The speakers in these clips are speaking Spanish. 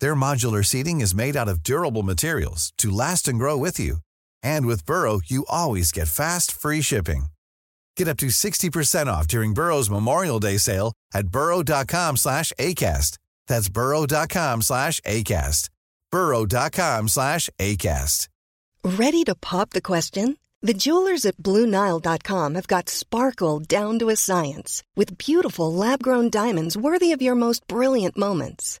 Their modular seating is made out of durable materials to last and grow with you. And with Burrow, you always get fast, free shipping. Get up to 60% off during Burrow's Memorial Day sale at burrow.com slash ACAST. That's burrow.com slash ACAST. burrow.com slash ACAST. Ready to pop the question? The jewelers at BlueNile.com have got sparkle down to a science with beautiful lab-grown diamonds worthy of your most brilliant moments.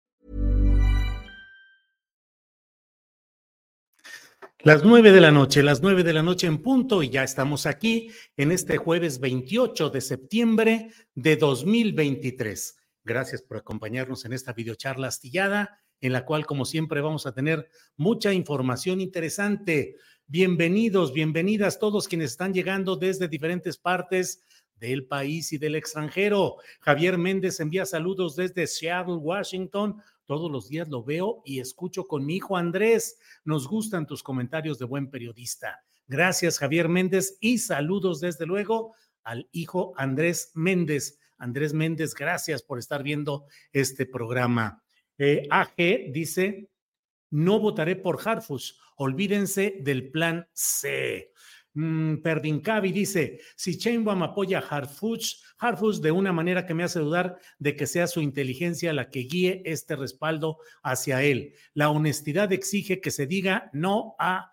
Las nueve de la noche, las nueve de la noche en punto, y ya estamos aquí en este jueves 28 de septiembre de 2023. Gracias por acompañarnos en esta videocharla astillada, en la cual, como siempre, vamos a tener mucha información interesante. Bienvenidos, bienvenidas todos quienes están llegando desde diferentes partes del país y del extranjero. Javier Méndez envía saludos desde Seattle, Washington. Todos los días lo veo y escucho con mi hijo Andrés. Nos gustan tus comentarios de buen periodista. Gracias, Javier Méndez, y saludos desde luego al hijo Andrés Méndez. Andrés Méndez, gracias por estar viendo este programa. Eh, AG dice, no votaré por Harfus, olvídense del plan C. Mm, dice, si Chainbaum apoya a Harfuch, Harfuch de una manera que me hace dudar de que sea su inteligencia la que guíe este respaldo hacia él. La honestidad exige que se diga no a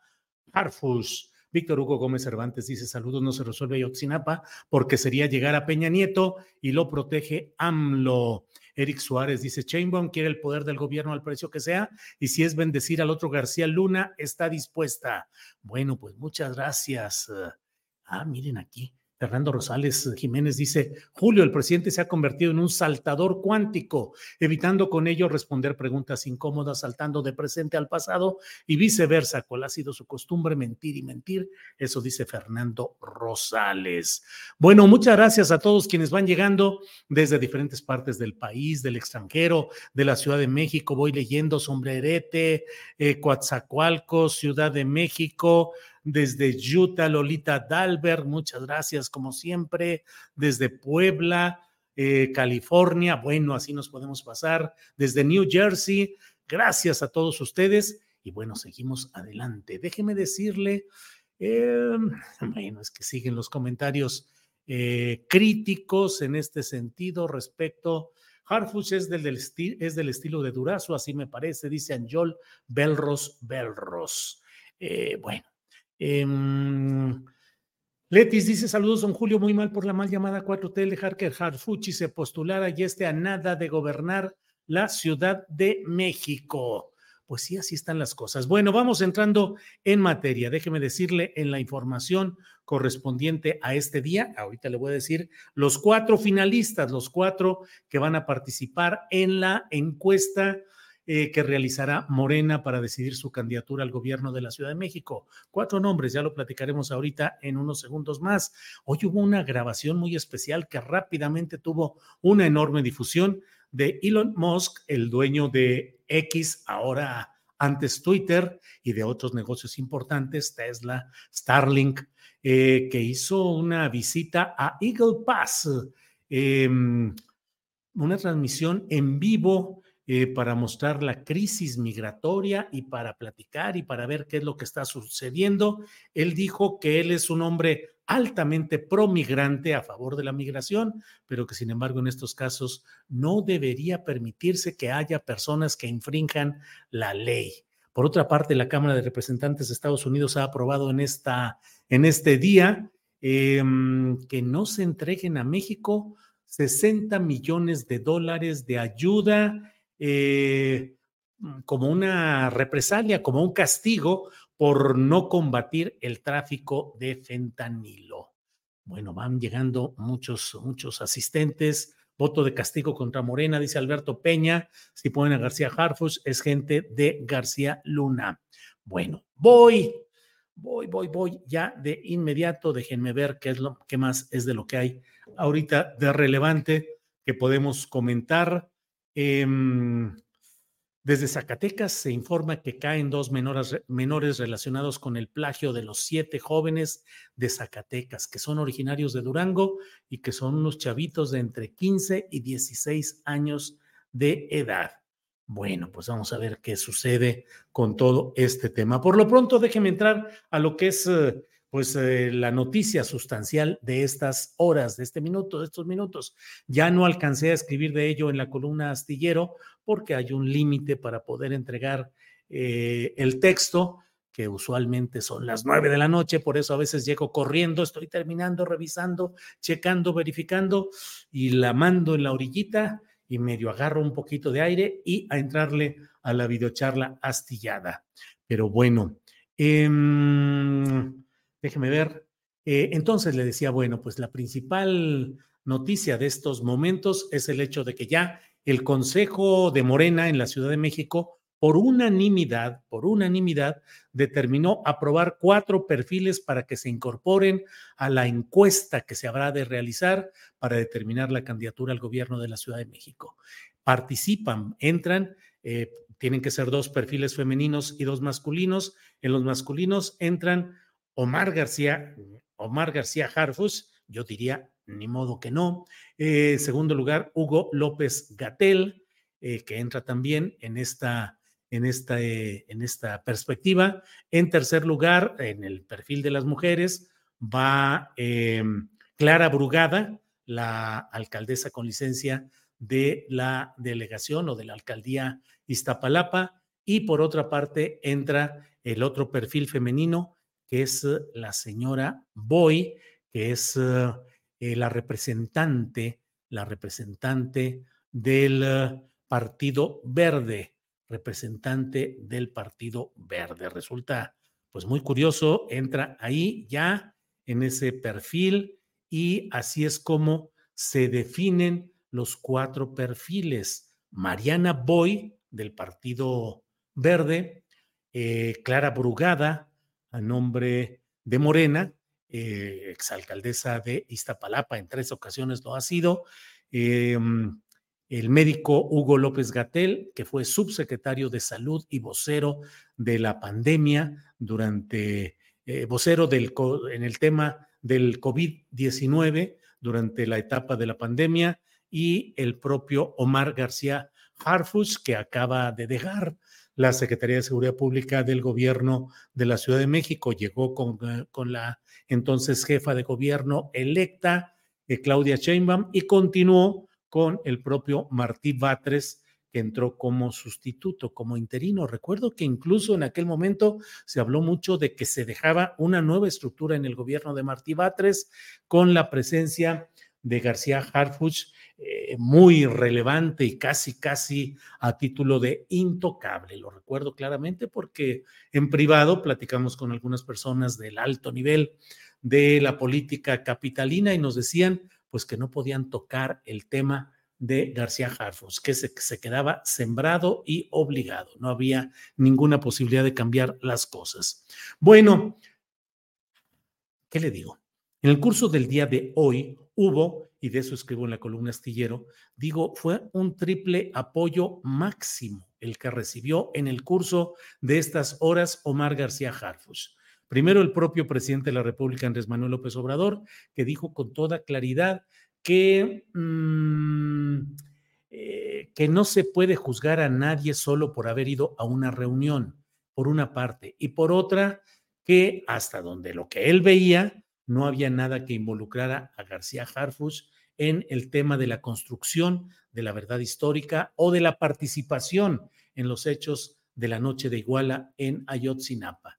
Harfuch. Víctor Hugo Gómez Cervantes dice, saludos, no se resuelve Ayotzinapa porque sería llegar a Peña Nieto y lo protege AMLO. Eric Suárez dice, Chainbaum quiere el poder del gobierno al precio que sea y si es bendecir al otro García Luna, está dispuesta. Bueno, pues muchas gracias. Ah, miren aquí. Fernando Rosales Jiménez dice, Julio, el presidente se ha convertido en un saltador cuántico, evitando con ello responder preguntas incómodas, saltando de presente al pasado y viceversa, cual ha sido su costumbre mentir y mentir. Eso dice Fernando Rosales. Bueno, muchas gracias a todos quienes van llegando desde diferentes partes del país, del extranjero, de la Ciudad de México. Voy leyendo Sombrerete, eh, Coatzacoalcos, Ciudad de México, desde Utah, Lolita Dalbert, muchas gracias como siempre, desde Puebla, eh, California, bueno, así nos podemos pasar, desde New Jersey, gracias a todos ustedes y bueno, seguimos adelante. Déjeme decirle, em, bueno, es que siguen los comentarios eh, críticos en este sentido respecto Harfuch es del, es del estilo de Durazo, así me parece, dice Anjol Belros Belros. Eh, bueno, Em, Letis dice: Saludos, don Julio. Muy mal por la mal llamada 4T. Dejar que Harfuchi se postulara y esté a nada de gobernar la Ciudad de México. Pues sí, así están las cosas. Bueno, vamos entrando en materia. Déjeme decirle en la información correspondiente a este día. Ahorita le voy a decir los cuatro finalistas, los cuatro que van a participar en la encuesta eh, que realizará Morena para decidir su candidatura al gobierno de la Ciudad de México. Cuatro nombres, ya lo platicaremos ahorita en unos segundos más. Hoy hubo una grabación muy especial que rápidamente tuvo una enorme difusión de Elon Musk, el dueño de X, ahora antes Twitter y de otros negocios importantes, Tesla, Starlink, eh, que hizo una visita a Eagle Pass, em, una transmisión en vivo eh, para mostrar la crisis migratoria y para platicar y para ver qué es lo que está sucediendo. Él dijo que él es un hombre altamente promigrante a favor de la migración, pero que sin embargo en estos casos no debería permitirse que haya personas que infrinjan la ley. Por otra parte, la Cámara de Representantes de Estados Unidos ha aprobado en, esta, en este día em, que no se entreguen a México 60 millones de dólares de ayuda eh, como una represalia, como un castigo por no combatir el tráfico de fentanilo. Bueno, van llegando muchos, muchos asistentes. Voto de castigo contra Morena, dice Alberto Peña. Si ponen a García Harfus, es gente de García Luna. Bueno, voy, voy, voy, voy ya de inmediato. Déjenme ver qué es lo que más es de lo que hay ahorita de relevante que podemos comentar. Eh, desde Zacatecas se informa que caen dos menores, menores, relacionados con el plagio de los siete jóvenes de Zacatecas, que son originarios de Durango y que son unos chavitos de entre 15 y 16 años de edad. Bueno, pues vamos a ver qué sucede con todo este tema. Por lo pronto, déjeme entrar a lo que es eh, pues eh, la noticia sustancial de estas horas, de este minuto, de estos minutos. Ya no alcancé a escribir de ello en la columna astillero porque hay un límite para poder entregar eh, el texto, que usualmente son las nueve de la noche, por eso a veces llego corriendo, estoy terminando, revisando, checando, verificando y la mando en la orillita y medio agarro un poquito de aire y a entrarle a la videocharla astillada. Pero bueno, eh, Déjeme ver. Eh, entonces le decía, bueno, pues la principal noticia de estos momentos es el hecho de que ya el Consejo de Morena en la Ciudad de México, por unanimidad, por unanimidad, determinó aprobar cuatro perfiles para que se incorporen a la encuesta que se habrá de realizar para determinar la candidatura al gobierno de la Ciudad de México. Participan, entran, eh, tienen que ser dos perfiles femeninos y dos masculinos. En los masculinos entran Omar García, Omar García Harfus, yo diría, ni modo que no. Eh, segundo lugar, Hugo López Gatel, eh, que entra también en esta, en, esta, eh, en esta perspectiva. En tercer lugar, en el perfil de las mujeres, va Clara Brugada, la alcaldesa con licencia de la delegación o de la alcaldía Iztapalapa. Y por otra parte, entra el otro perfil femenino, que es eh, la señora Boy, que es eh, eh, la representante, la representante del Partido Verde, representante del Partido Verde. Resulta pues muy curioso, entra ahí ya en ese perfil y así es como se definen los cuatro perfiles. Mariana Boy del Partido Verde, Clara Brugada a nombre de Morena, eh, exalcaldesa de Iztapalapa, en tres ocasiones lo ha sido. Em, el médico Hugo López Gatel, que fue subsecretario de Salud y vocero de la pandemia durante, eh, vocero del, en el tema del COVID-19 durante la etapa de la pandemia, y el propio Omar García Harfus, que acaba de dejar la Secretaría de Seguridad Pública del Gobierno de la Ciudad de México. Llegó con, eh, con la entonces jefa de gobierno electa, eh, Claudia Sheinbaum, y continuó con el propio Martí Batres, que entró como sustituto, como interino. Recuerdo que incluso en aquel momento se habló mucho de que se dejaba una nueva estructura en el gobierno de Martí Batres con la presencia de García Harfuch eh, muy relevante y casi, casi a título de intocable. Lo recuerdo claramente porque en privado platicamos con algunas personas del alto nivel de la política capitalina y nos decían pues que no podían tocar el tema de García Harfus, que se, se, quedaba sembrado y obligado. No había ninguna posibilidad de cambiar las cosas. Bueno, ¿qué le digo? En el curso del día de hoy hubo y de eso escribo en la columna astillero, digo, fue un triple apoyo máximo el que recibió en el curso de estas horas Omar García Harfus. Primero el propio presidente de la República, Andrés Manuel López Obrador, que dijo con toda claridad que, mm, eh, que no se puede juzgar a nadie solo por haber ido a una reunión, por una parte, y por otra, que hasta donde lo que él veía, no había nada que involucrara a García Harfus en el tema de la construcción de la verdad histórica o de la participación en los hechos de la noche de Iguala en Ayotzinapa.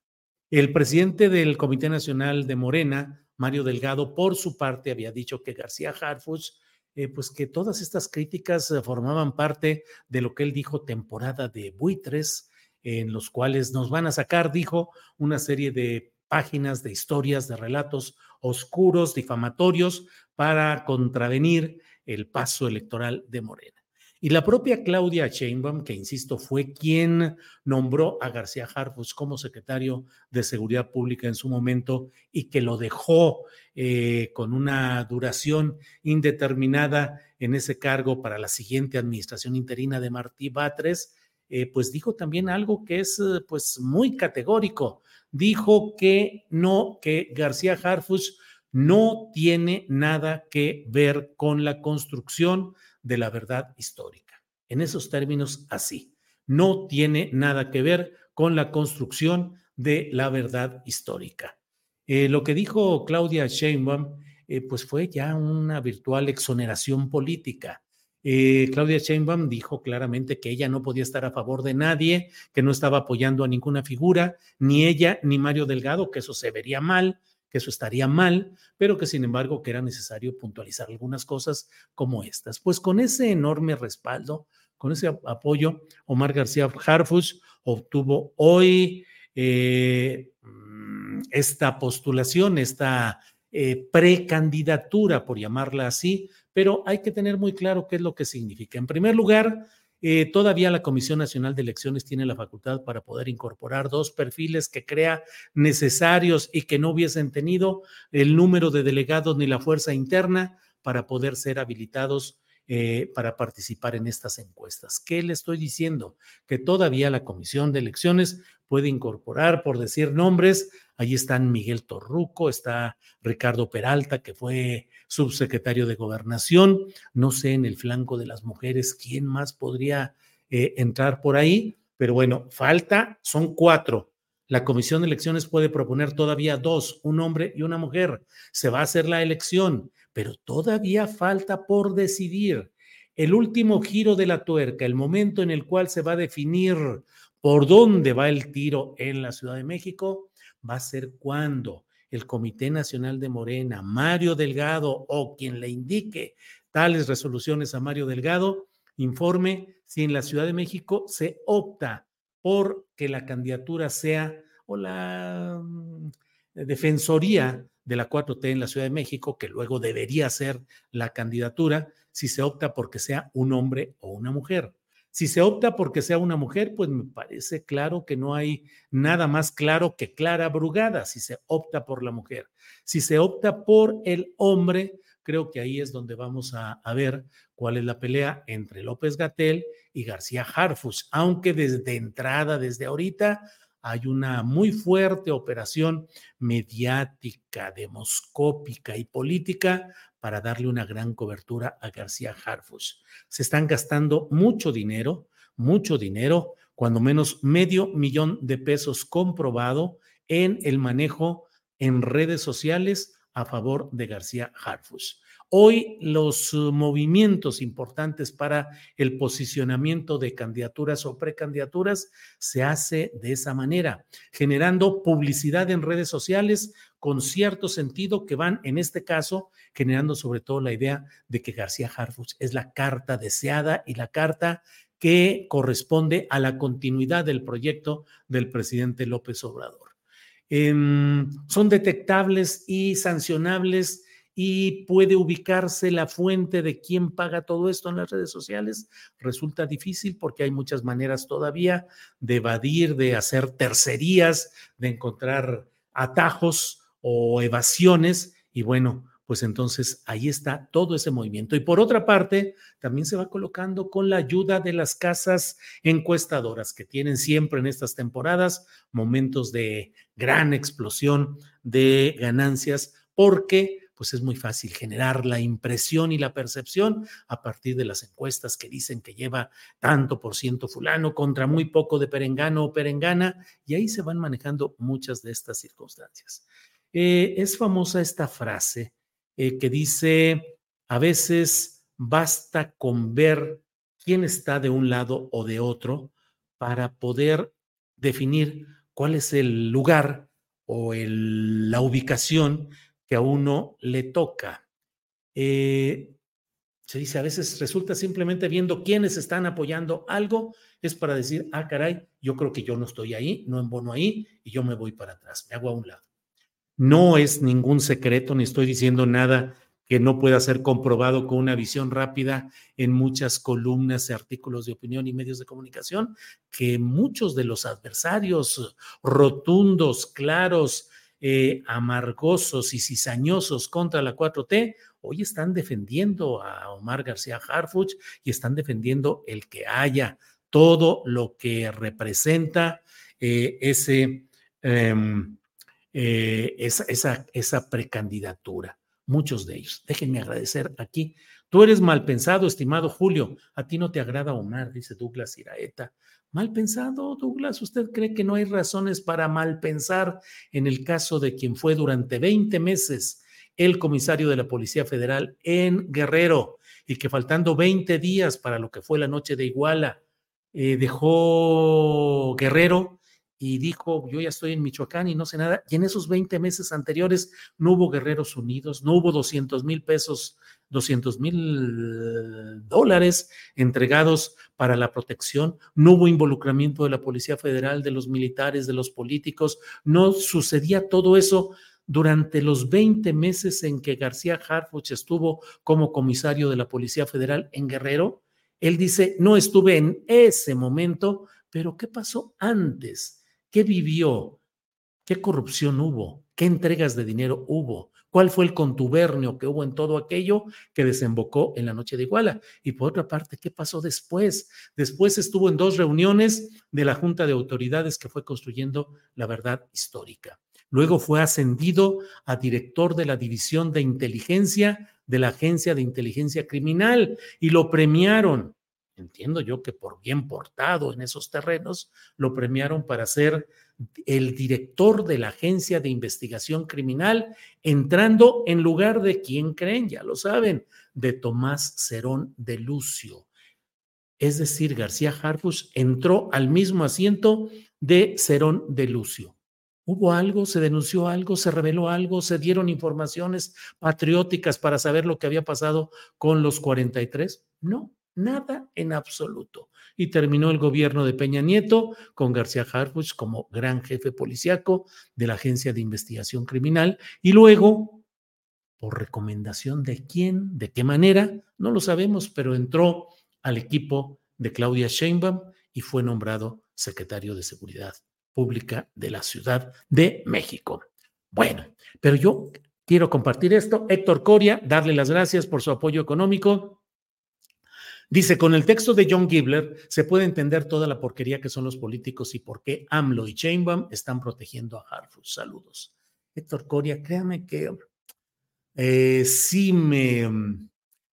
El presidente del Comité Nacional de Morena, Mario Delgado, por su parte, había dicho que García Harfus eh, pues que todas estas críticas eh, formaban parte de lo que él dijo temporada de buitres, en los cuales nos van a sacar, dijo, una serie de páginas de historias, de relatos oscuros, difamatorios, para contravenir el paso electoral de Morena. Y la propia Claudia Sheinbaum, que insisto, fue quien nombró a García Harfus como secretario de Seguridad Pública en su momento y que lo dejó eh, con una duración indeterminada en ese cargo para la siguiente administración interina de Martí Batres, eh, pues dijo también algo que es pues muy categórico. Dijo que no, que García Harfus no tiene nada que ver con la construcción de la verdad histórica. En esos términos, así. No tiene nada que ver con la construcción de la verdad histórica. Eh, lo que dijo Claudia Sheinbaum, eh, pues fue ya una virtual exoneración política. Eh, Claudia Sheinbaum dijo claramente que ella no podía estar a favor de nadie, que no estaba apoyando a ninguna figura, ni ella ni Mario Delgado, que eso se vería mal, que eso estaría mal, pero que sin embargo que era necesario puntualizar algunas cosas como estas. Pues con ese enorme respaldo, con ese apoyo, Omar García Harfus obtuvo hoy eh, mm, esta postulación, esta eh, precandidatura, por llamarla así, pero hay que tener muy claro qué es lo que significa. En primer lugar, eh, todavía la Comisión Nacional de Elecciones tiene la facultad para poder incorporar dos perfiles que crea necesarios y que no hubiesen tenido el número de delegados ni la fuerza interna para poder ser habilitados eh, para participar en estas encuestas. ¿Qué le estoy diciendo? Que todavía la Comisión de Elecciones puede incorporar, por decir nombres, ahí están Miguel Torruco, está Ricardo Peralta, que fue subsecretario de Gobernación, no sé en el flanco de las mujeres quién más podría eh, entrar por ahí, pero bueno, falta, son cuatro. La Comisión de Elecciones puede proponer todavía dos, un hombre y una mujer. Se va a hacer la elección, pero todavía falta por decidir. El último giro de la tuerca, el momento en el cual se va a definir por dónde va el tiro en la Ciudad de México, va a ser cuando el Comité Nacional de Morena, Mario Delgado o quien le indique tales resoluciones a Mario Delgado, informe si en la Ciudad de México se opta por que la candidatura sea o la mm, defensoría de la 4T en la Ciudad de México, que luego debería ser la candidatura, si se opta porque sea un hombre o una mujer. Si se opta porque sea una mujer, pues me parece claro que no hay nada más claro que Clara Brugada, si se opta por la mujer. Si se opta por el hombre, creo que ahí es donde vamos a, ver cuál es la pelea entre López Gatel y García Harfus, aunque desde entrada, desde ahorita, hay una muy fuerte operación mediática, demoscópica y política para darle una gran cobertura a García Harfus. Se están gastando mucho dinero, mucho dinero, cuando menos medio millón de pesos comprobado en el manejo en redes sociales a favor de García Harfus. Hoy los uh, movimientos importantes para el posicionamiento de candidaturas o precandidaturas se hace de esa manera, generando publicidad en redes sociales con cierto sentido que van, en este caso, generando sobre todo la idea de que García Harfus es la carta deseada y la carta que corresponde a la continuidad del proyecto del presidente López Obrador. Em, son detectables y sancionables y puede ubicarse la fuente de quién paga todo esto en las redes sociales, resulta difícil porque hay muchas maneras todavía de evadir, de hacer tercerías, de encontrar atajos o evasiones y bueno, pues entonces ahí está todo ese movimiento. Y por otra parte, también se va colocando con la ayuda de las casas encuestadoras que tienen siempre en estas temporadas momentos de gran explosión de ganancias porque pues es muy fácil generar la impresión y la percepción a partir de las encuestas que dicen que lleva tanto por ciento fulano contra muy poco de perengano o perengana, y ahí se van manejando muchas de estas circunstancias. Eh, es famosa esta frase eh, que dice, a veces basta con ver quién está de un lado o de otro para poder definir cuál es el lugar o la ubicación que a uno le toca. Eh, Se dice, a veces resulta simplemente viendo quiénes están apoyando algo, es para decir, ah, caray, yo creo que yo no estoy ahí, no embono ahí y yo me voy para atrás, me hago a un lado. No es ningún secreto, ni estoy diciendo nada que no pueda ser comprobado con una visión rápida en muchas columnas artículos de opinión y medios de comunicación, que muchos de los adversarios rotundos, claros, eh, amargosos y cizañosos contra la 4T, hoy están defendiendo a Omar García Harfuch y están defendiendo el que haya todo lo que representa eh, ese, em, eh, esa, esa, esa precandidatura muchos de ellos. Déjenme agradecer aquí. Tú eres mal pensado, estimado Julio. A ti no te agrada Omar, dice Douglas Iraeta. Mal pensado, Douglas. ¿Usted cree que no hay razones para mal pensar en el caso de quien fue durante 20 meses el comisario de la Policía Federal en Guerrero y que faltando 20 días para lo que fue la noche de Iguala, eh, dejó Guerrero y dijo, yo ya estoy en Michoacán y no sé nada. Y en esos 20 meses anteriores no hubo Guerreros Unidos, no hubo 200 mil pesos, 200 mil dólares entregados para la protección, no hubo involucramiento de la Policía Federal, de los militares, de los políticos, no sucedía todo eso durante los 20 meses en que García Harfuch estuvo como comisario de la Policía Federal en Guerrero. Él dice, no estuve en ese momento, pero ¿qué pasó antes? ¿Qué vivió? ¿Qué corrupción hubo? ¿Qué entregas de dinero hubo? ¿Cuál fue el contubernio que hubo en todo aquello que desembocó en la noche de Iguala? Y por otra parte, ¿qué pasó después? Después estuvo en dos reuniones de la Junta de Autoridades que fue construyendo la verdad histórica. Luego fue ascendido a director de la División de Inteligencia de la Agencia de Inteligencia Criminal y lo premiaron entiendo yo que por bien portado en esos terrenos, lo premiaron para ser el director de la Agencia de Investigación Criminal, entrando en lugar de quien creen, ya lo saben, de Tomás Cerón de Lucio. Es decir, García Harfus entró al mismo asiento de Cerón de Lucio. ¿Hubo algo? ¿Se denunció algo? ¿Se reveló algo? ¿Se dieron informaciones patrióticas para saber lo que había pasado con los 43? No, Nada en absoluto. Y terminó el gobierno de Peña Nieto con García Harfuch como gran jefe policiaco de la Agencia de Investigación Criminal y luego, por recomendación de quién, de qué manera, no lo sabemos, pero entró al equipo de Claudia Sheinbaum y fue nombrado secretario de Seguridad Pública de la Ciudad de México. Bueno, pero yo quiero compartir esto. Héctor Coria, darle las gracias por su apoyo económico Dice, con el texto de John Gibler se puede entender toda la porquería que son los políticos y por qué AMLO y Chainbaum están protegiendo a Harford. Saludos. Héctor Coria, créame que eh, sí me,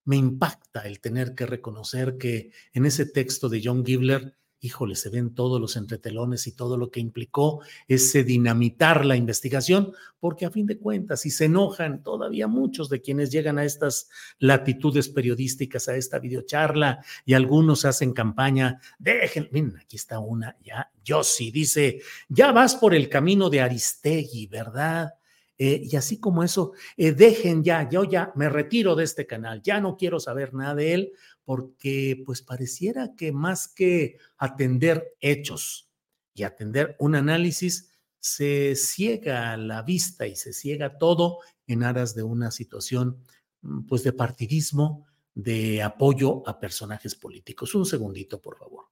me impacta el tener que reconocer que en ese texto de John Gibler híjole, se ven todos los entretelones y todo lo que implicó ese dinamitar la investigación, porque a fin de cuentas, si se enojan todavía muchos de quienes llegan a estas latitudes periodísticas, a esta videocharla, y algunos hacen campaña, dejen, miren, aquí está una, ya, sí dice, ya vas por el camino de Aristegui, ¿verdad? Eh, y así como eso, eh, dejen ya, yo ya me retiro de este canal, ya no quiero saber nada de él, porque pues pareciera que más que atender hechos y atender un análisis, se ciega la vista y se ciega todo en aras de una situación mm, pues de partidismo, de apoyo a personajes políticos. Un segundito, por favor.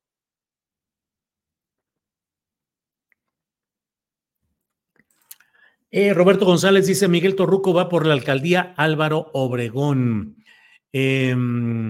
Eh, Roberto González dice, Miguel Torruco va por la alcaldía Álvaro Obregón. Em,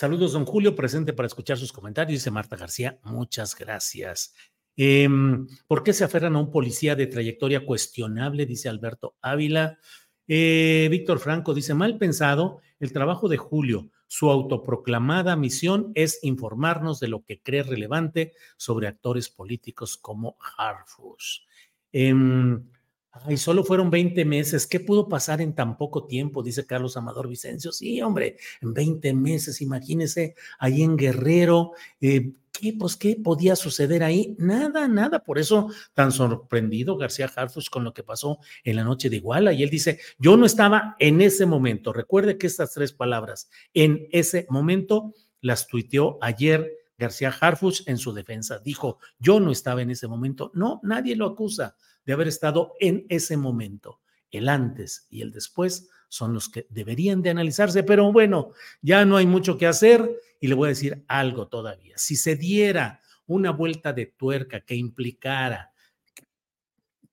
Saludos, don Julio, presente para escuchar sus comentarios. Dice Marta García, muchas gracias. Em, ¿Por qué se aferran a un policía de trayectoria cuestionable? Dice Alberto Ávila. Eh, Víctor Franco dice, mal pensado, el trabajo de Julio, su autoproclamada misión es informarnos de lo que cree relevante sobre actores políticos como Harfus. Em, Ay, solo fueron 20 meses. ¿Qué pudo pasar en tan poco tiempo? Dice Carlos Amador Vicencio. Sí, hombre, en 20 meses, imagínese, ahí en Guerrero, eh, ¿qué, pues, ¿qué podía suceder ahí? Nada, nada. Por eso tan sorprendido García Harfus con lo que pasó en la noche de Iguala. Y él dice, yo no estaba en ese momento. Recuerde que estas tres palabras, en ese momento, las tuiteó ayer García Harfus en su defensa. Dijo, yo no estaba en ese momento. No, nadie lo acusa de haber estado en ese momento. El antes y el después son los que deberían de analizarse, pero bueno, ya no hay mucho que hacer y le voy a decir algo todavía. Si se diera una vuelta de tuerca que implicara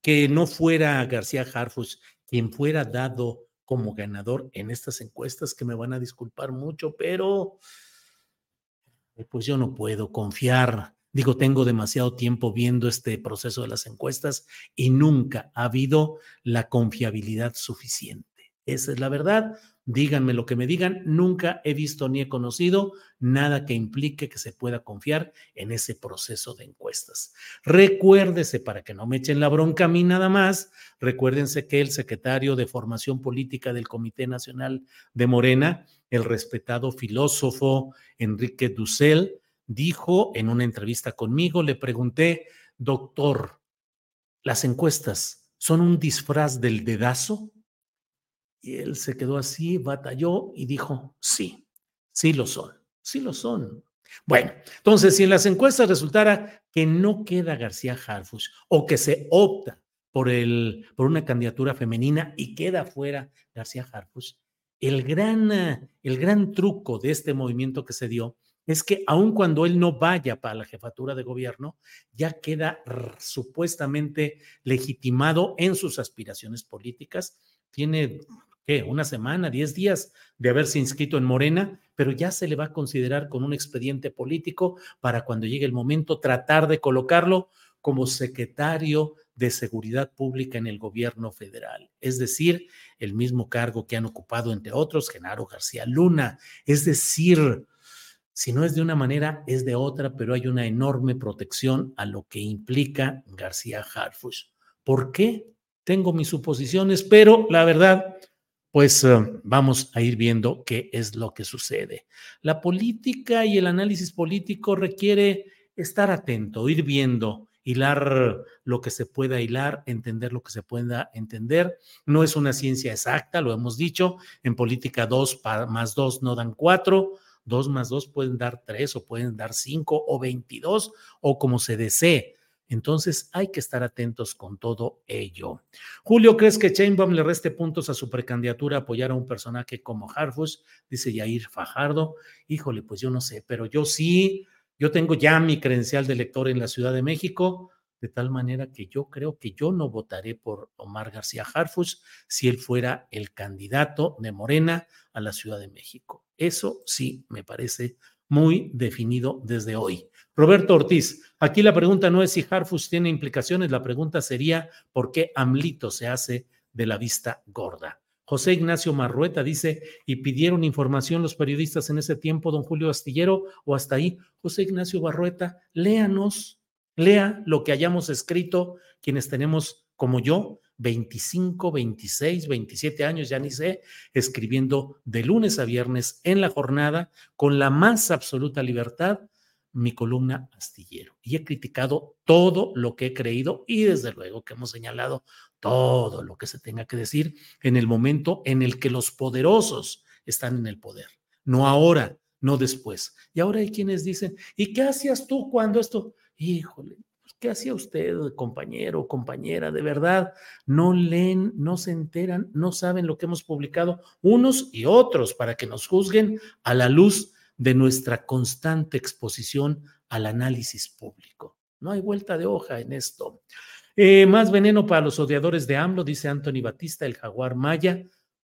que no fuera García Harfus quien fuera dado como ganador en estas encuestas, que me van a disculpar mucho, pero pues yo no puedo confiar Digo, tengo demasiado tiempo viendo este proceso de las encuestas y nunca ha habido la confiabilidad suficiente. Esa es la verdad. Díganme lo que me digan, nunca he visto ni he conocido nada que implique que se pueda confiar en ese proceso de encuestas. Recuérdese, para que no me echen la bronca a mí nada más, recuérdense que el secretario de Formación Política del Comité Nacional de Morena, el respetado filósofo Enrique Dussel, dijo en una entrevista conmigo, le pregunté, doctor, ¿las encuestas son un disfraz del dedazo? Y él se quedó así, batalló y dijo, sí, sí lo son, sí lo son. Bueno, entonces, si en las encuestas resultara que no queda García Harfuch o que se opta por, el, por una candidatura femenina y queda fuera García Harfuch, el gran, el gran truco de este movimiento que se dio es que aun cuando él no vaya para la jefatura de gobierno, ya queda supuestamente legitimado en sus aspiraciones políticas. Tiene, ¿qué? Una semana, diez días de haberse inscrito en Morena, pero ya se le va a considerar con un expediente político para cuando llegue el momento tratar de colocarlo como secretario de Seguridad Pública en el gobierno federal, es decir, el mismo cargo que han ocupado, entre otros, Genaro García Luna, es decir, si no es de una manera, es de otra, pero hay una enorme protección a lo que implica García Harfush. ¿Por qué? Tengo mis suposiciones, pero la verdad, pues eh, vamos a ir viendo qué es lo que sucede. La política y el análisis político requiere estar atento, ir viendo, hilar lo que se pueda hilar, entender lo que se pueda entender. No es una ciencia exacta, lo hemos dicho, en política dos más dos no dan cuatro Dos más dos pueden dar tres o pueden dar cinco o veintidós o como se desee. Entonces hay que estar atentos con todo ello. Julio, ¿crees que Chainbaum le reste puntos a su precandidatura apoyar a un personaje como Harfus? Dice Yair Fajardo. Híjole, pues yo no sé, pero yo sí, yo tengo ya mi credencial de elector en la Ciudad de México, de tal manera que yo creo que yo no votaré por Omar García Harfus si él fuera el candidato de Morena a la Ciudad de México. Eso sí me parece muy definido desde hoy. Roberto Ortiz, aquí la pregunta no es si Harfus tiene implicaciones, la pregunta sería por qué Amlito se hace de la vista gorda. José Ignacio Marrueta dice, ¿y pidieron información los periodistas en ese tiempo, don Julio Astillero, o hasta ahí? José Ignacio Marrueta, léanos, lea lo que hayamos escrito quienes tenemos, como yo, 25, 26, 27 años, ya ni sé, escribiendo de lunes a viernes en la jornada con la más absoluta libertad mi columna astillero. Y he criticado todo lo que he creído y desde luego que hemos señalado todo lo que se tenga que decir en el momento en el que los poderosos están en el poder, no ahora, no después. Y ahora hay quienes dicen, ¿y qué hacías tú cuando esto? Híjole, ¿Qué hacía usted, compañero, compañera? De verdad, no leen, no se enteran, no saben lo que hemos publicado unos y otros para que nos juzguen a la luz de nuestra constante exposición al análisis público. No hay vuelta de hoja en esto. Eh, más veneno para los odiadores de AMLO, dice Anthony Batista, el jaguar maya.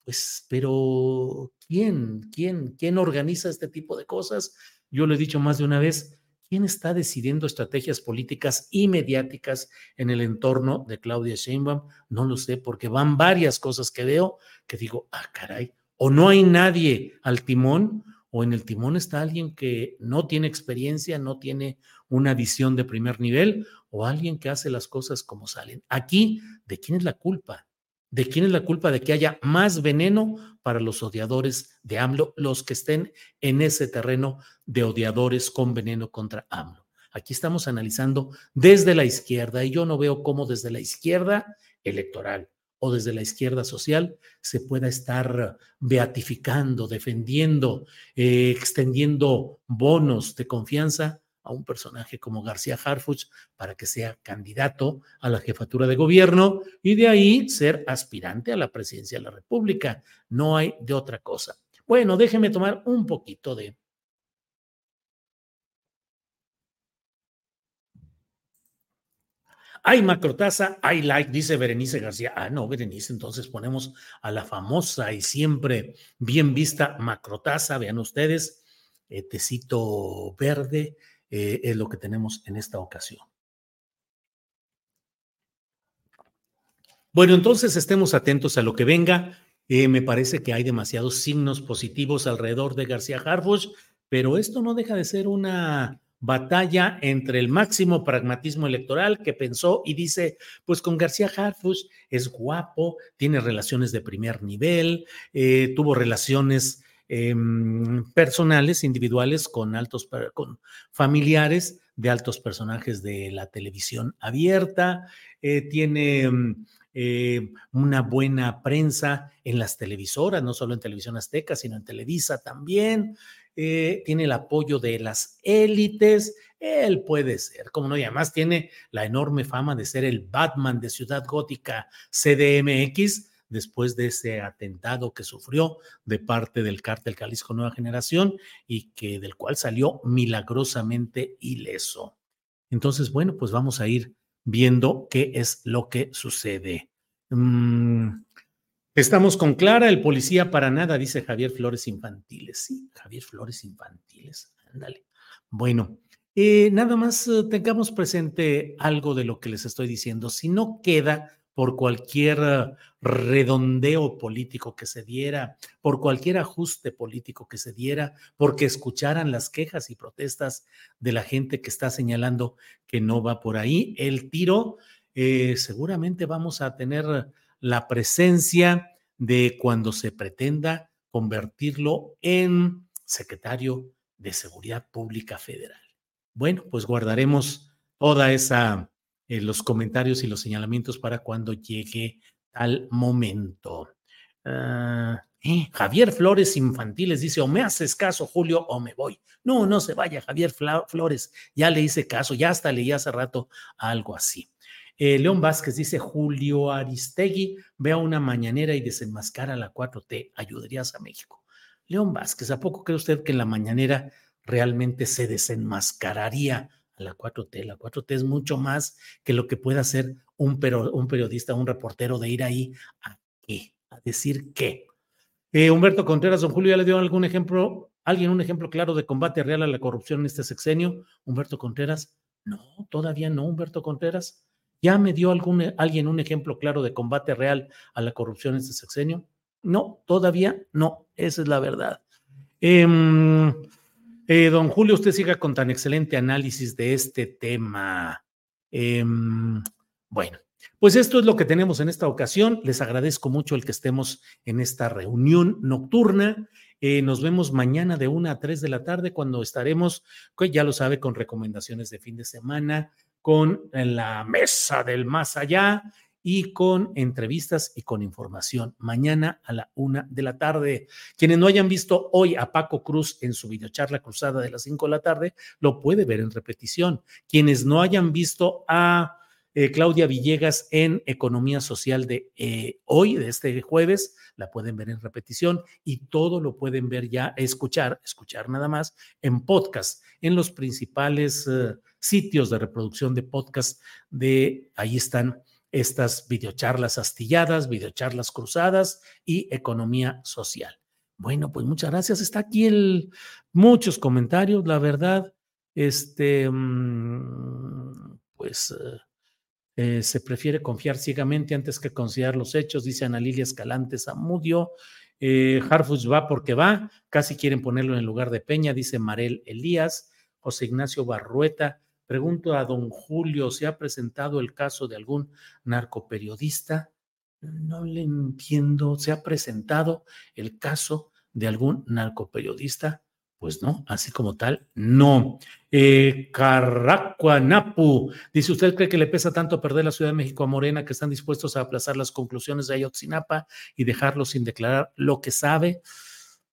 Pues, pero ¿quién? ¿Quién? ¿Quién organiza este tipo de cosas? Yo lo he dicho más de una vez, ¿Quién está decidiendo estrategias políticas y mediáticas en el entorno de Claudia Sheinbaum? No lo sé, porque van varias cosas que veo que digo, ah, caray, o no hay nadie al timón, o en el timón está alguien que no tiene experiencia, no tiene una visión de primer nivel, o alguien que hace las cosas como salen. Aquí, ¿de quién es la culpa? ¿De quién es la culpa de que haya más veneno para los odiadores de AMLO, los que estén en ese terreno de odiadores con veneno contra AMLO? Aquí estamos analizando desde la izquierda y yo no veo cómo desde la izquierda electoral o desde la izquierda social se pueda estar beatificando, defendiendo, eh, extendiendo bonos de confianza a un personaje como García Harfuch para que sea candidato a la jefatura de gobierno y de ahí ser aspirante a la presidencia de la República. No hay de otra cosa. Bueno, déjeme tomar un poquito de... Hay macrotaza, hay like, dice Berenice García. Ah, no, Berenice, entonces ponemos a la famosa y siempre bien vista macrotaza. Vean ustedes, eh, tecito verde, eh, es lo que tenemos en esta ocasión. Bueno, entonces estemos atentos a lo que venga. Eh, me parece que hay demasiados signos positivos alrededor de García Harfuch, pero esto no deja de ser una batalla entre el máximo pragmatismo electoral que pensó y dice, pues con García Harfuch es guapo, tiene relaciones de primer nivel, eh, tuvo relaciones Em, personales, individuales, con altos, con familiares de altos personajes de la televisión abierta, eh, tiene em, eh, una buena prensa en las televisoras, no solo en Televisión Azteca, sino en Televisa también, eh, tiene el apoyo de las élites, él puede ser, como no, y además tiene la enorme fama de ser el Batman de Ciudad Gótica CDMX, después de ese atentado que sufrió de parte del cártel Jalisco Nueva Generación y que del cual salió milagrosamente ileso. Entonces, bueno, pues vamos a ir viendo qué es lo que sucede. Mm, estamos con Clara, el policía para nada, dice Javier Flores Infantiles. Sí, Javier Flores Infantiles, ándale. Bueno, eh, nada más eh, tengamos presente algo de lo que les estoy diciendo. Si no queda por cualquier eh, redondeo político que se diera, por cualquier ajuste político que se diera, porque escucharan las quejas y protestas de la gente que está señalando que no va por ahí. El tiro, eh, seguramente vamos a tener la presencia de cuando se pretenda convertirlo en secretario de Seguridad Pública Federal. Bueno, pues guardaremos toda esa eh, los comentarios y los señalamientos para cuando llegue tal momento. Ah, eh, Javier Flores Infantiles dice, o me haces caso, Julio, o me voy. No, no se vaya, Javier Flores, ya le hice caso, ya hasta leí hace rato algo así. Eh, León Vázquez dice, Julio Aristegui, vea una mañanera y desenmascara la 4T, ayudarías a México. León Vázquez, ¿a poco cree usted que en la mañanera realmente se desenmascararía la 4T. La 4T es mucho más que lo que pueda hacer un, un periodista, un reportero de ir ahí a qué, a decir qué. Eh, Humberto Contreras, don Julio, ¿ya le dio algún ejemplo, alguien un ejemplo claro de combate real a la corrupción en este sexenio? Humberto Contreras, no, todavía no, Humberto Contreras. ¿Ya me dio algún, alguien un ejemplo claro de combate real a la corrupción en este sexenio? No, todavía no, esa es la verdad. Eh, eh, don Julio, usted siga con tan excelente análisis de este tema. Em, bueno, pues esto es lo que tenemos en esta ocasión. Les agradezco mucho el que estemos en esta reunión nocturna. Eh, nos vemos mañana de una a tres de la tarde cuando estaremos, ya lo sabe, con recomendaciones de fin de semana, con la mesa del más allá y con entrevistas y con información. Mañana a la una de la tarde. Quienes no hayan visto hoy a Paco Cruz en su videocharla cruzada de las cinco de la tarde, lo puede ver en repetición. Quienes no hayan visto a eh, Claudia Villegas en Economía Social de eh, hoy, de este jueves, la pueden ver en repetición y todo lo pueden ver ya, escuchar, escuchar nada más en podcast, en los principales eh, sitios de reproducción de podcast de, ahí están estas videocharlas astilladas, videocharlas cruzadas y economía social. Bueno, pues muchas gracias. Está aquí muchos comentarios, la verdad. Este, mm, pues eh, eh, se prefiere confiar ciegamente antes que considerar los hechos, dice Ana Lilia Escalante Zamudio. Eh, Harfus va porque va, casi quieren ponerlo en lugar de Peña, dice Marel Elías. José Ignacio Barrueta, Pregunto a don Julio, ¿se ha presentado el caso de algún narcoperiodista? No le entiendo, ¿se ha presentado el caso de algún narcoperiodista? Pues no, así como tal, no. Eh, dice, ¿usted cree que le pesa tanto perder la Ciudad de México a Morena que están dispuestos a aplazar las conclusiones de Ayotzinapa y dejarlo sin declarar lo que sabe?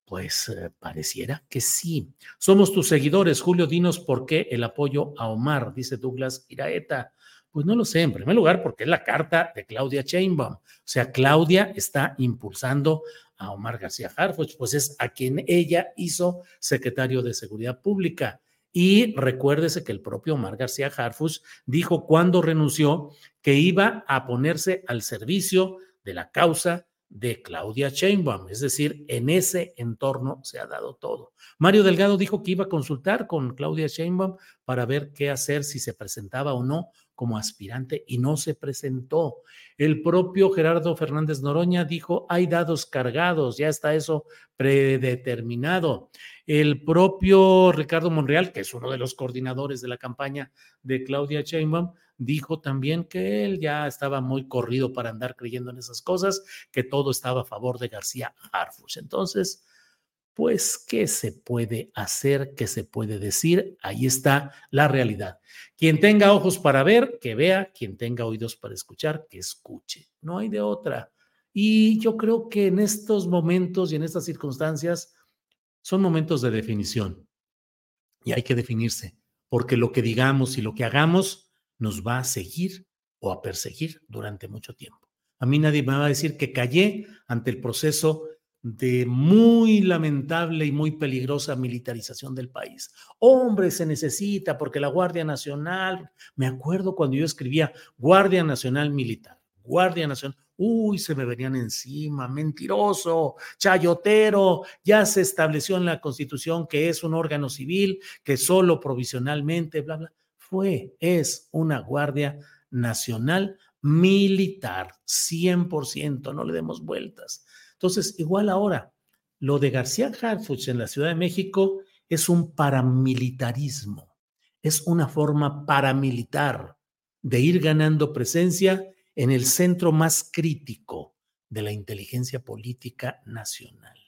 Pues eh, pareciera que sí. Somos tus seguidores, Julio. Dinos por qué el apoyo a Omar, dice Douglas Iraeta. Pues no lo sé, en primer lugar, porque es la carta de Claudia Sheinbaum. O sea, Claudia está impulsando a Omar García Harfuch, pues es a quien ella hizo secretario de Seguridad Pública. Y recuérdese que el propio Omar García Harfuch dijo cuando renunció que iba a ponerse al servicio de la causa de Claudia Sheinbaum, es decir, en ese entorno se ha dado todo. Mario Delgado dijo que iba a consultar con Claudia Sheinbaum para ver qué hacer, si se presentaba o no como aspirante y no se presentó. El propio Gerardo Fernández Noroña dijo, hay dados cargados, ya está eso predeterminado. El propio Ricardo Monreal, que es uno de los coordinadores de la campaña de Claudia Sheinbaum, dijo también que él ya estaba muy corrido para andar creyendo en esas cosas, que todo estaba a favor de García Harfuch. Entonces, pues, ¿qué se puede hacer? ¿Qué se puede decir? Ahí está la realidad. Quien tenga ojos para ver, que vea. Quien tenga oídos para escuchar, que escuche. No hay de otra. Y yo creo que en estos momentos y en estas circunstancias son momentos de definición. Y hay que definirse, porque lo que digamos y lo que hagamos nos va a seguir o a perseguir durante mucho tiempo. A mí nadie me va a decir que callé ante el proceso de muy lamentable y muy peligrosa militarización del país. Hombre, se necesita porque la Guardia Nacional, me acuerdo cuando yo escribía Guardia Nacional Militar, Guardia Nacional, uy, se me venían encima, mentiroso, chayotero, ya se estableció en la Constitución que es un órgano civil, que solo provisionalmente, bla, bla. Es una Guardia Nacional Militar, 100%, no le demos vueltas entonces, igual ahora, lo de García Harfuch en la Ciudad de México es un paramilitarismo, es una forma paramilitar de ir ganando presencia en el centro más crítico de la inteligencia política nacional.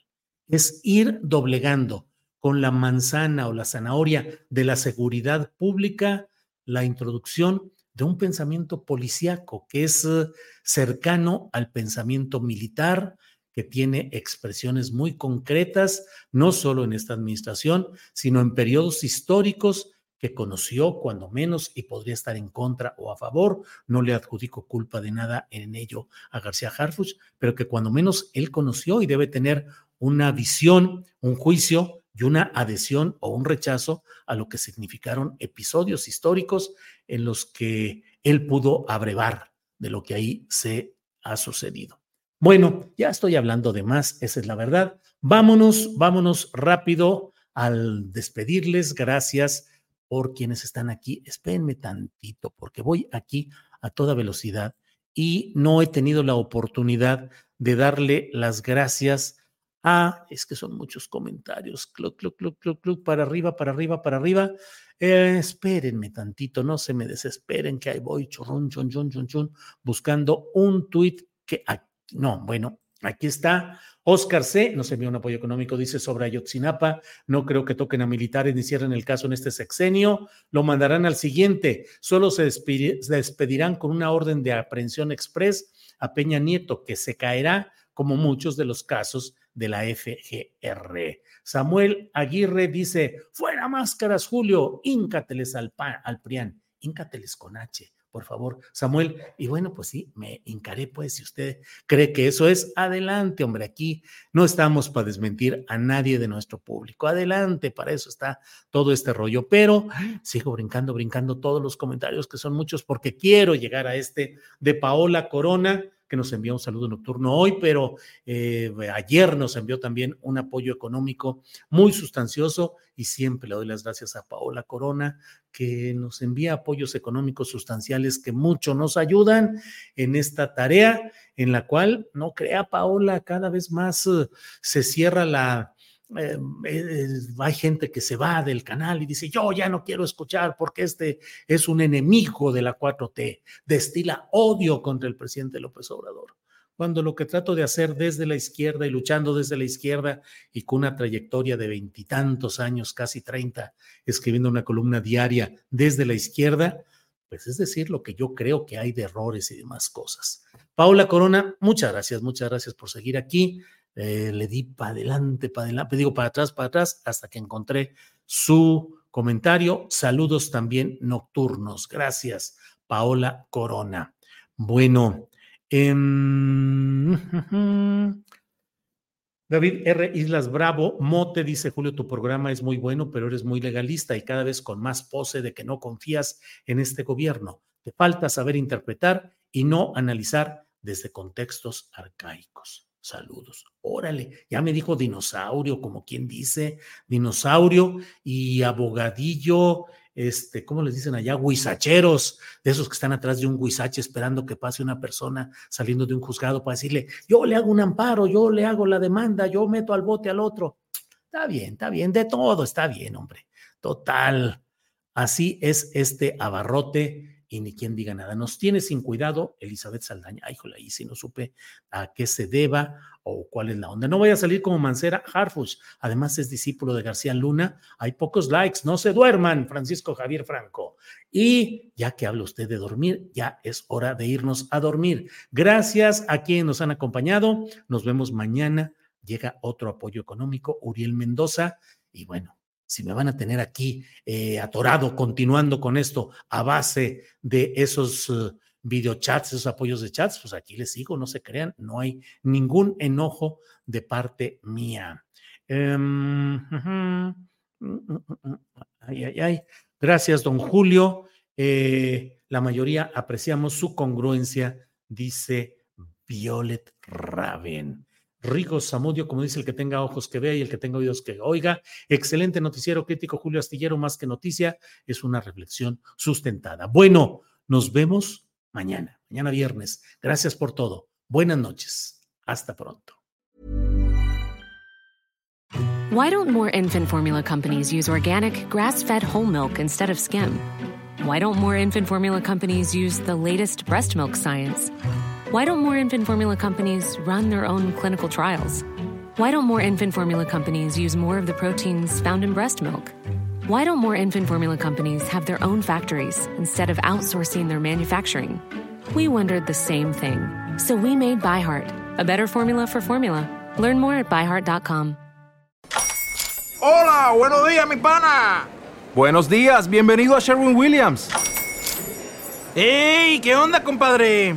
Es ir doblegando con la manzana o la zanahoria de la seguridad pública la introducción de un pensamiento policíaco que es eh, cercano al pensamiento militar, que tiene expresiones muy concretas, no solo en esta administración, sino en periodos históricos que conoció cuando menos y podría estar en contra o a favor. No le adjudico culpa de nada en ello a García Harfuch, pero que cuando menos él conoció y debe tener una visión, un juicio y una adhesión o un rechazo a lo que significaron episodios históricos en los que él pudo abrevar de lo que ahí se ha sucedido. Bueno, ya estoy hablando de más, esa es la verdad. Vámonos, vámonos rápido al despedirles. Gracias por quienes están aquí. Espérenme tantito, porque voy aquí a toda velocidad y no he tenido la oportunidad de darle las gracias a, es que son muchos comentarios, cluc, cluc, cluc, cluc, cluc, para arriba, para arriba, para arriba. Eh, espérenme tantito, no se me desesperen que ahí voy, chorrón, chon, chon, chon, chon, buscando un tuit que aquí no, bueno, Aquí está. Oscar C. nos envió un apoyo económico, dice sobre Ayotzinapa. No creo que toquen a militares ni cierren el caso en este sexenio. Lo mandarán al siguiente. Solo se, despedirán con una orden de aprehensión express a Peña Nieto, que se caerá como muchos de los casos de la FGR. Samuel Aguirre dice: Fuera máscaras, Julio, íncateles al, al PRIAN, íncateles con H por favor, Samuel. Y bueno, pues sí, me hincaré, pues, si usted cree que eso es, adelante, hombre, aquí no estamos para desmentir a nadie de nuestro público. Adelante, para eso está todo este rollo. Pero sigo brincando, brincando todos los comentarios, que son muchos, porque quiero llegar a este de Paola Corona que nos envió un saludo nocturno hoy, pero eh, ayer nos envió también un apoyo económico muy sustancioso y siempre le doy las gracias a Paola Corona, que nos envía apoyos económicos sustanciales que mucho nos ayudan en esta tarea en la cual, no crea Paola, cada vez más eh, se cierra la, eh, eh, hay gente que se va del canal y dice, yo ya no quiero escuchar porque este es un enemigo de la 4T, destila odio contra el presidente López Obrador. Cuando lo que trato de hacer desde la izquierda y luchando desde la izquierda y con una trayectoria de veintitantos años, casi treinta, escribiendo una columna diaria desde la izquierda, pues es decir, lo que yo creo que hay de errores y demás cosas. Paula Corona, muchas gracias, muchas gracias por seguir aquí. Eh, le di para adelante, para adelante, digo para atrás, para atrás, hasta que encontré su comentario. Saludos también nocturnos. Gracias, Paola Corona. Bueno, em, David R. Islas Bravo, Mote dice, Julio, tu programa es muy bueno, pero eres muy legalista y cada vez con más pose de que no confías en este gobierno. Te falta saber interpretar y no analizar desde contextos arcaicos. Saludos. Órale, ya me dijo dinosaurio, como quien dice, dinosaurio y abogadillo, este, ¿cómo les dicen allá? Huizacheros, de esos que están atrás de un huizache esperando que pase una persona saliendo de un juzgado para decirle, yo le hago un amparo, yo le hago la demanda, yo meto al bote al otro. Está bien, está bien, de todo está bien, hombre. Total. Así es este abarrote y ni quien diga nada. Nos tiene sin cuidado Elizabeth Saldaña. Ay, híjole, ahí sí no supe a qué se deba o cuál es la onda. No voy a salir como Mancera Harfuch. Además es discípulo de García Luna. Hay pocos likes. No se duerman, Francisco Javier Franco. Y ya que habla usted de dormir, ya es hora de irnos a dormir. Gracias a quienes nos han acompañado. Nos vemos mañana. Llega otro apoyo económico, Uriel Mendoza. Y bueno, si me van a tener aquí eh, atorado continuando con esto a base de esos uh, videochats, esos apoyos de chats, pues aquí les sigo, no se crean, no hay ningún enojo de parte mía. Em, ay, ay, ay. Gracias, don Julio. Eh, la mayoría apreciamos su congruencia, dice Violet Raven. Rigo Zamudio, como dice el que tenga ojos que vea y el que tenga oídos que oiga. Excelente noticiero crítico, Julio Astillero, más que noticia, es una reflexión sustentada. Bueno, nos vemos mañana, mañana viernes. Gracias por todo. Buenas noches. Hasta pronto. Why don't more infant formula companies use organic, grass-fed whole milk instead of skim? Why don't more infant formula companies use the latest breast milk science? Why don't more infant formula companies run their own clinical trials? Why don't more infant formula companies use more of the proteins found in breast milk? Why don't more infant formula companies have their own factories instead of outsourcing their manufacturing? We wondered the same thing. So we made ByHeart, a better formula for formula. Learn more at byheart.com. Hola, buenos días, mi pana. Buenos días, bienvenido a Sherwin Williams. ¡Ey! ¿Qué onda, compadre?